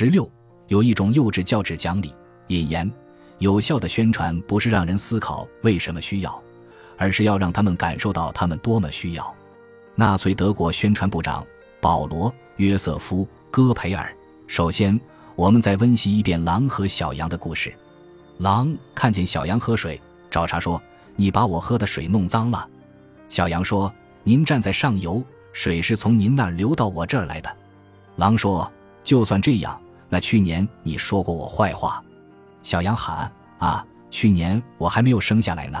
十六，有一种幼稚教旨讲理引言，有效的宣传不是让人思考为什么需要，而是要让他们感受到他们多么需要。纳粹德国宣传部长保罗·约瑟夫·戈培尔。首先，我们再温习一遍狼和小羊的故事。狼看见小羊喝水，找茬说：“你把我喝的水弄脏了。”小羊说：“您站在上游，水是从您那儿流到我这儿来的。”狼说：“就算这样，那去年你说过我坏话。”小羊喊：“啊，去年我还没有生下来呢！”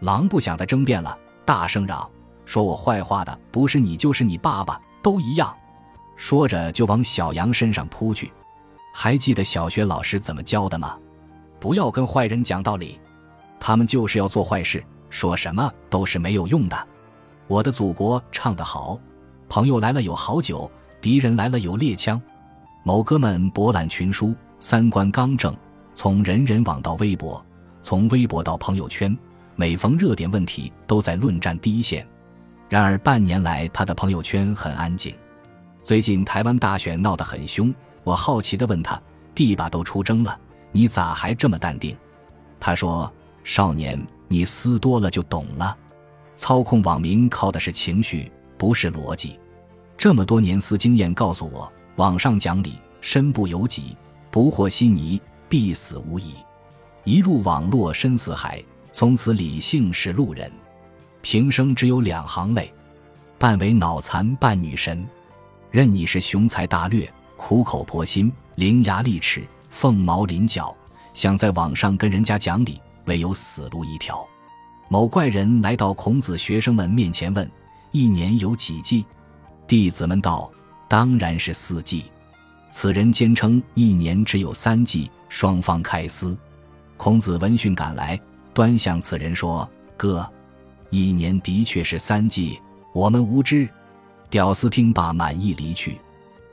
狼不想再争辩了，大声嚷：“说我坏话的不是你，就是你爸爸，都一样！”说着就往小羊身上扑去。还记得小学老师怎么教的吗？不要跟坏人讲道理，他们就是要做坏事，说什么都是没有用的。我的祖国唱得好，朋友来了有好酒，敌人来了有猎枪。某哥们博览群书，三观刚正，从人人网到微博，从微博到朋友圈，每逢热点问题都在论战第一线。然而半年来，他的朋友圈很安静。最近台湾大选闹得很凶，我好奇地问他：“地把都出征了。”你咋还这么淡定？他说：“少年，你思多了就懂了。操控网民靠的是情绪，不是逻辑。这么多年思经验告诉我，网上讲理，身不由己，不和稀泥，必死无疑。一入网络深似海，从此理性是路人。平生只有两行泪，半为脑残，半女神。任你是雄才大略，苦口婆心，伶牙俐齿。”凤毛麟角，想在网上跟人家讲理，唯有死路一条。某怪人来到孔子学生们面前问：“一年有几季？”弟子们道：“当然是四季。”此人坚称一年只有三季，双方开撕。孔子闻讯赶来，端向此人说：“哥，一年的确是三季，我们无知。”屌丝听罢满意离去。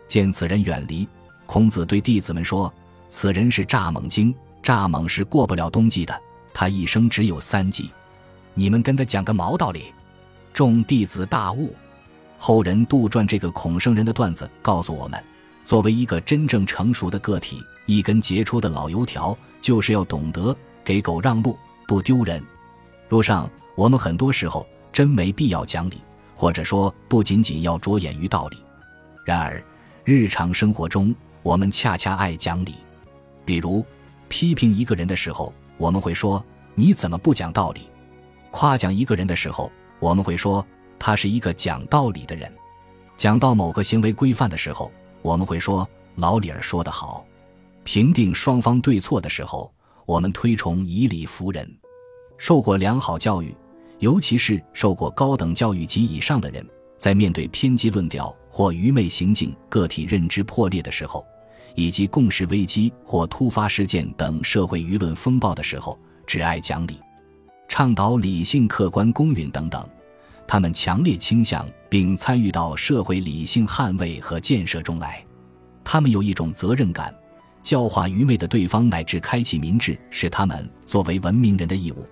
见此人远离，孔子对弟子们说。此人是蚱蜢精，蚱蜢是过不了冬季的，他一生只有三季。你们跟他讲个毛道理？众弟子大悟。后人杜撰这个孔圣人的段子，告诉我们：作为一个真正成熟的个体，一根杰出的老油条，就是要懂得给狗让路，不丢人。路上，我们很多时候真没必要讲理，或者说不仅仅要着眼于道理。然而，日常生活中，我们恰恰爱讲理。比如，批评一个人的时候，我们会说：“你怎么不讲道理？”夸奖一个人的时候，我们会说：“他是一个讲道理的人。”讲到某个行为规范的时候，我们会说：“老李儿说得好。”评定双方对错的时候，我们推崇以理服人。受过良好教育，尤其是受过高等教育及以上的人，在面对偏激论调或愚昧行径、个体认知破裂的时候，以及共识危机或突发事件等社会舆论风暴的时候，只爱讲理，倡导理性、客观、公允等等。他们强烈倾向并参与到社会理性捍卫和建设中来。他们有一种责任感，教化愚昧的对方乃至开启民智是他们作为文明人的义务。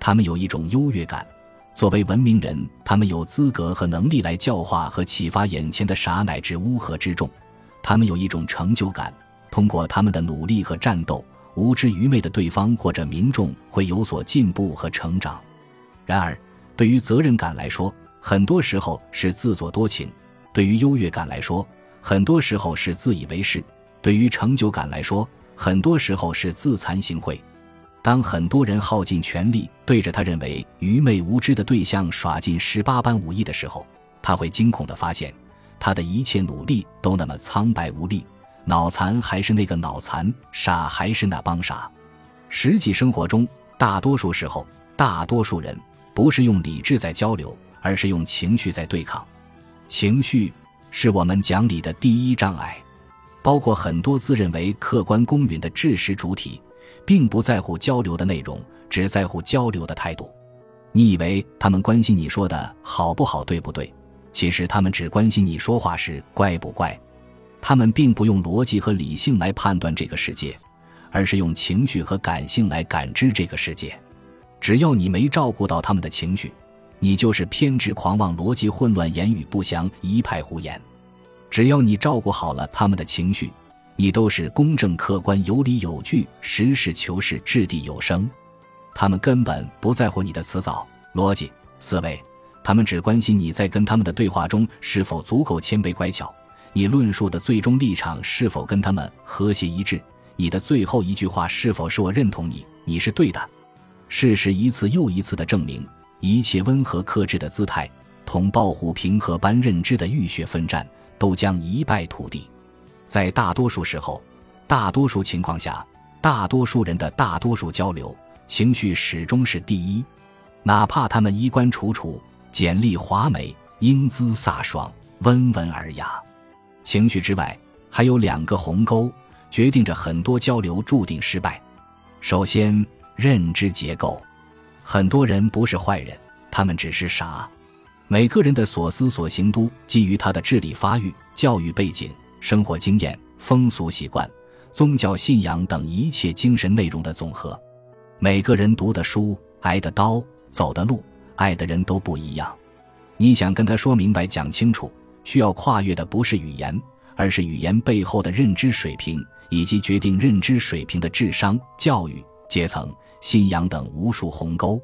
他们有一种优越感，作为文明人，他们有资格和能力来教化和启发眼前的傻乃至乌合之众。他们有一种成就感，通过他们的努力和战斗，无知愚昧的对方或者民众会有所进步和成长。然而，对于责任感来说，很多时候是自作多情；对于优越感来说，很多时候是自以为是；对于成就感来说，很多时候是自惭形秽。当很多人耗尽全力对着他认为愚昧无知的对象耍尽十八般武艺的时候，他会惊恐地发现。他的一切努力都那么苍白无力，脑残还是那个脑残，傻还是那帮傻。实际生活中，大多数时候，大多数人不是用理智在交流，而是用情绪在对抗。情绪是我们讲理的第一障碍。包括很多自认为客观公允的知识主体，并不在乎交流的内容，只在乎交流的态度。你以为他们关心你说的好不好，对不对？其实他们只关心你说话时乖不乖，他们并不用逻辑和理性来判断这个世界，而是用情绪和感性来感知这个世界。只要你没照顾到他们的情绪，你就是偏执狂妄、逻辑混乱、言语不详、一派胡言；只要你照顾好了他们的情绪，你都是公正客观、有理有据、实事求是、掷地有声。他们根本不在乎你的辞藻、逻辑、思维，他们只关心你在跟他们的对话中是否足够谦卑乖巧，你论述的最终立场是否跟他们和谐一致，你的最后一句话是否是我认同你，你是对的。事实一次又一次的证明，一切温和克制的姿态，同抱虎平和般认知的浴血奋战，都将一败涂地。在大多数时候，大多数情况下，大多数人的大多数交流。情绪始终是第一，哪怕他们衣冠楚楚、简历华美、英姿飒爽、温文尔雅。情绪之外，还有两个鸿沟，决定着很多交流注定失败。首先，认知结构。很多人不是坏人，他们只是傻。每个人的所思所行都基于他的智力发育、教育背景、生活经验、风俗习惯、宗教信仰等一切精神内容的总和。每个人读的书、挨的刀、走的路、爱的人都不一样。你想跟他说明白、讲清楚，需要跨越的不是语言，而是语言背后的认知水平，以及决定认知水平的智商、教育、阶层、信仰等无数鸿沟。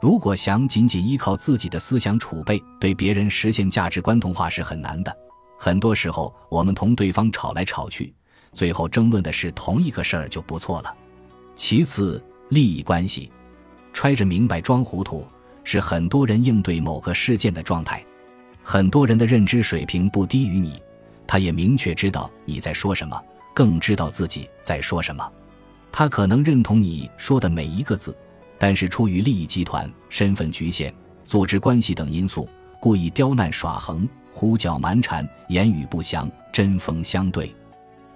如果想仅仅依靠自己的思想储备对别人实现价值观同化是很难的。很多时候，我们同对方吵来吵去，最后争论的是同一个事儿就不错了。其次。利益关系，揣着明白装糊涂，是很多人应对某个事件的状态。很多人的认知水平不低于你，他也明确知道你在说什么，更知道自己在说什么。他可能认同你说的每一个字，但是出于利益集团、身份局限、组织关系等因素，故意刁难耍横、胡搅蛮缠、言语不详、针锋相对。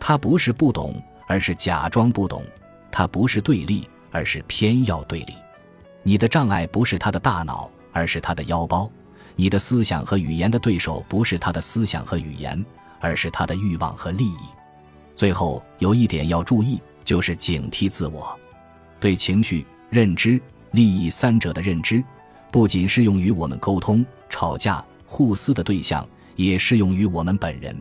他不是不懂，而是假装不懂；他不是对立。而是偏要对立，你的障碍不是他的大脑，而是他的腰包；你的思想和语言的对手不是他的思想和语言，而是他的欲望和利益。最后有一点要注意，就是警惕自我，对情绪、认知、利益三者的认知，不仅适用于我们沟通、吵架、互撕的对象，也适用于我们本人。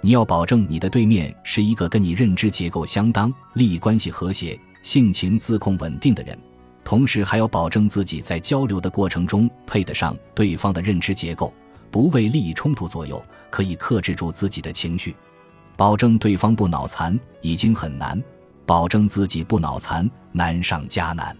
你要保证你的对面是一个跟你认知结构相当、利益关系和谐。性情自控稳定的人，同时还要保证自己在交流的过程中配得上对方的认知结构，不为利益冲突左右，可以克制住自己的情绪，保证对方不脑残已经很难，保证自己不脑残难上加难。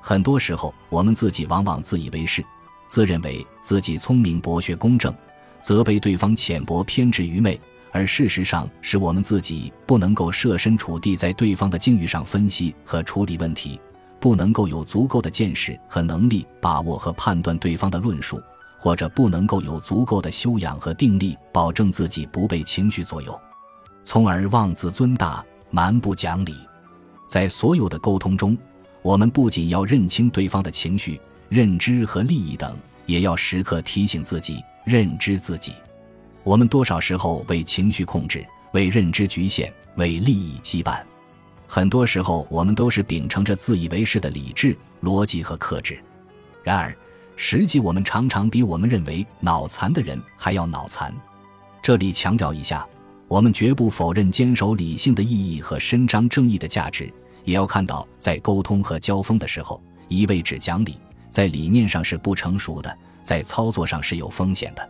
很多时候，我们自己往往自以为是，自认为自己聪明博学公正，责备对方浅薄偏执愚昧。而事实上，是我们自己不能够设身处地在对方的境遇上分析和处理问题，不能够有足够的见识和能力把握和判断对方的论述，或者不能够有足够的修养和定力保证自己不被情绪左右，从而妄自尊大、蛮不讲理。在所有的沟通中，我们不仅要认清对方的情绪、认知和利益等，也要时刻提醒自己认知自己。我们多少时候为情绪控制，为认知局限，为利益羁绊？很多时候，我们都是秉承着自以为是的理智、逻辑和克制。然而，实际我们常常比我们认为脑残的人还要脑残。这里强调一下，我们绝不否认坚守理性的意义和伸张正义的价值，也要看到，在沟通和交锋的时候，一味只讲理，在理念上是不成熟的，在操作上是有风险的。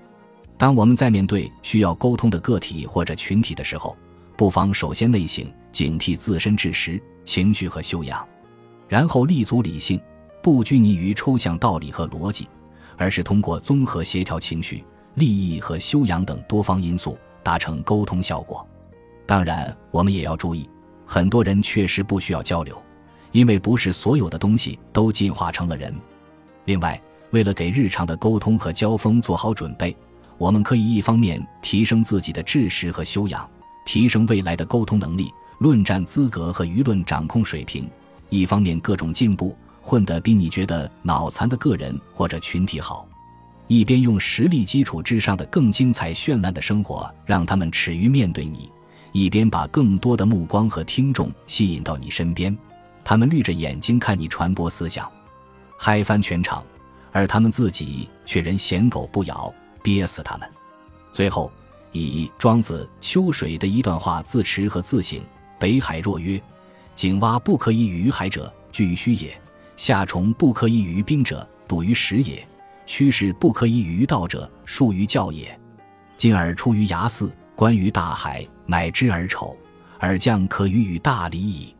当我们在面对需要沟通的个体或者群体的时候，不妨首先内省、警惕自身知识、情绪和修养，然后立足理性，不拘泥于抽象道理和逻辑，而是通过综合协调情绪、利益和修养等多方因素，达成沟通效果。当然，我们也要注意，很多人确实不需要交流，因为不是所有的东西都进化成了人。另外，为了给日常的沟通和交锋做好准备。我们可以一方面提升自己的知识和修养，提升未来的沟通能力、论战资格和舆论掌控水平；一方面各种进步，混得比你觉得脑残的个人或者群体好。一边用实力基础之上的更精彩绚烂的生活让他们耻于面对你，一边把更多的目光和听众吸引到你身边，他们绿着眼睛看你传播思想，嗨翻全场，而他们自己却人嫌狗不咬。憋死他们！最后，以庄子《秋水》的一段话自持和自省：北海若曰：“井蛙不可以语于海者，居于虚也；夏虫不可以语于冰者，笃于实也；趋势不可以与于道者，术于教也。进而出于崖寺，观于大海，乃知尔丑，尔将可与与大礼矣。”